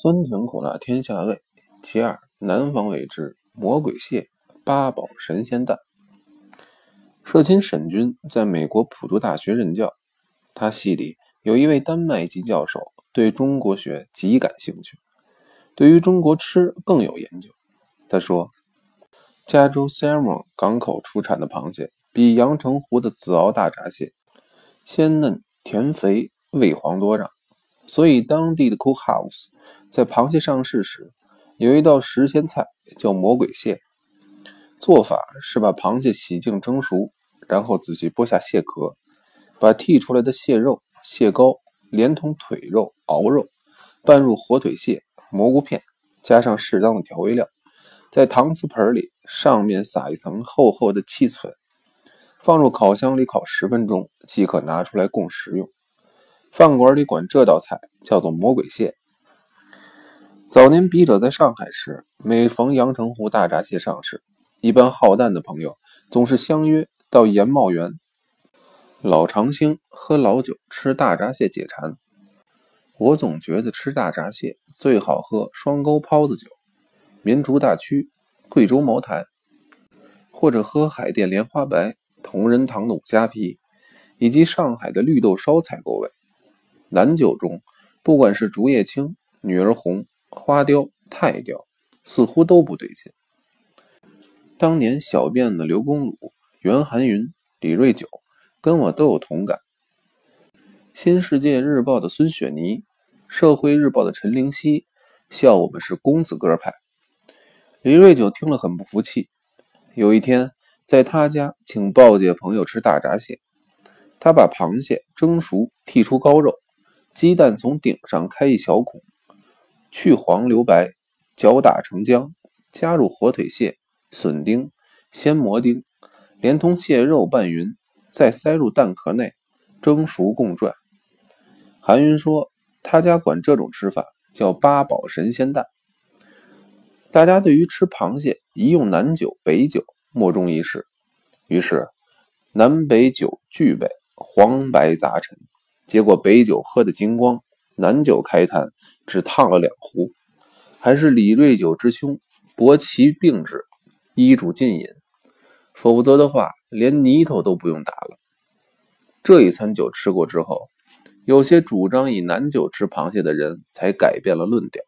酸甜苦辣天下味，其二南方谓之魔鬼蟹、八宝神仙蛋。社亲沈军在美国普渡大学任教，他系里有一位丹麦籍教授，对中国学极感兴趣，对于中国吃更有研究。他说，加州 Salem 港口出产的螃蟹比阳澄湖的紫鳌大闸蟹鲜嫩甜肥，味黄多让，所以当地的 Cookhouse。在螃蟹上市时，有一道时鲜菜叫魔鬼蟹。做法是把螃蟹洗净蒸熟，然后仔细剥下蟹壳，把剔出来的蟹肉、蟹膏连同腿肉、熬肉拌入火腿蟹、蘑菇片，加上适当的调味料，在搪瓷盆里上面撒一层厚厚的气粉，放入烤箱里烤十分钟即可拿出来供食用。饭馆里管这道菜叫做魔鬼蟹。早年笔者在上海时，每逢阳澄湖大闸蟹上市，一般好蛋的朋友总是相约到盐茂园、老长兴喝老酒，吃大闸蟹解馋。我总觉得吃大闸蟹最好喝双沟泡子酒、绵竹大曲、贵州茅台，或者喝海淀莲花白、同仁堂的五加皮，以及上海的绿豆烧才够味。南酒中，不管是竹叶青、女儿红。花雕、太雕似乎都不对劲。当年小辫子刘公鲁、袁寒云、李瑞九跟我都有同感。新世界日报的孙雪妮、社会日报的陈灵溪笑我们是公子哥派。李瑞九听了很不服气。有一天在他家请报姐朋友吃大闸蟹，他把螃蟹蒸熟，剔出膏肉，鸡蛋从顶上开一小孔。去黄留白，搅打成浆，加入火腿蟹、笋丁、鲜蘑丁，连同蟹肉拌匀，再塞入蛋壳内蒸熟共转。韩云说，他家管这种吃法叫八宝神仙蛋。大家对于吃螃蟹宜用南酒、北酒莫衷一是，于是南北酒俱备，黄白杂陈，结果北酒喝得精光。南酒开坛，只烫了两壶，还是李瑞九之兄伯其病治，医嘱禁饮，否则的话，连泥头都不用打了。这一餐酒吃过之后，有些主张以南酒吃螃蟹的人才改变了论调。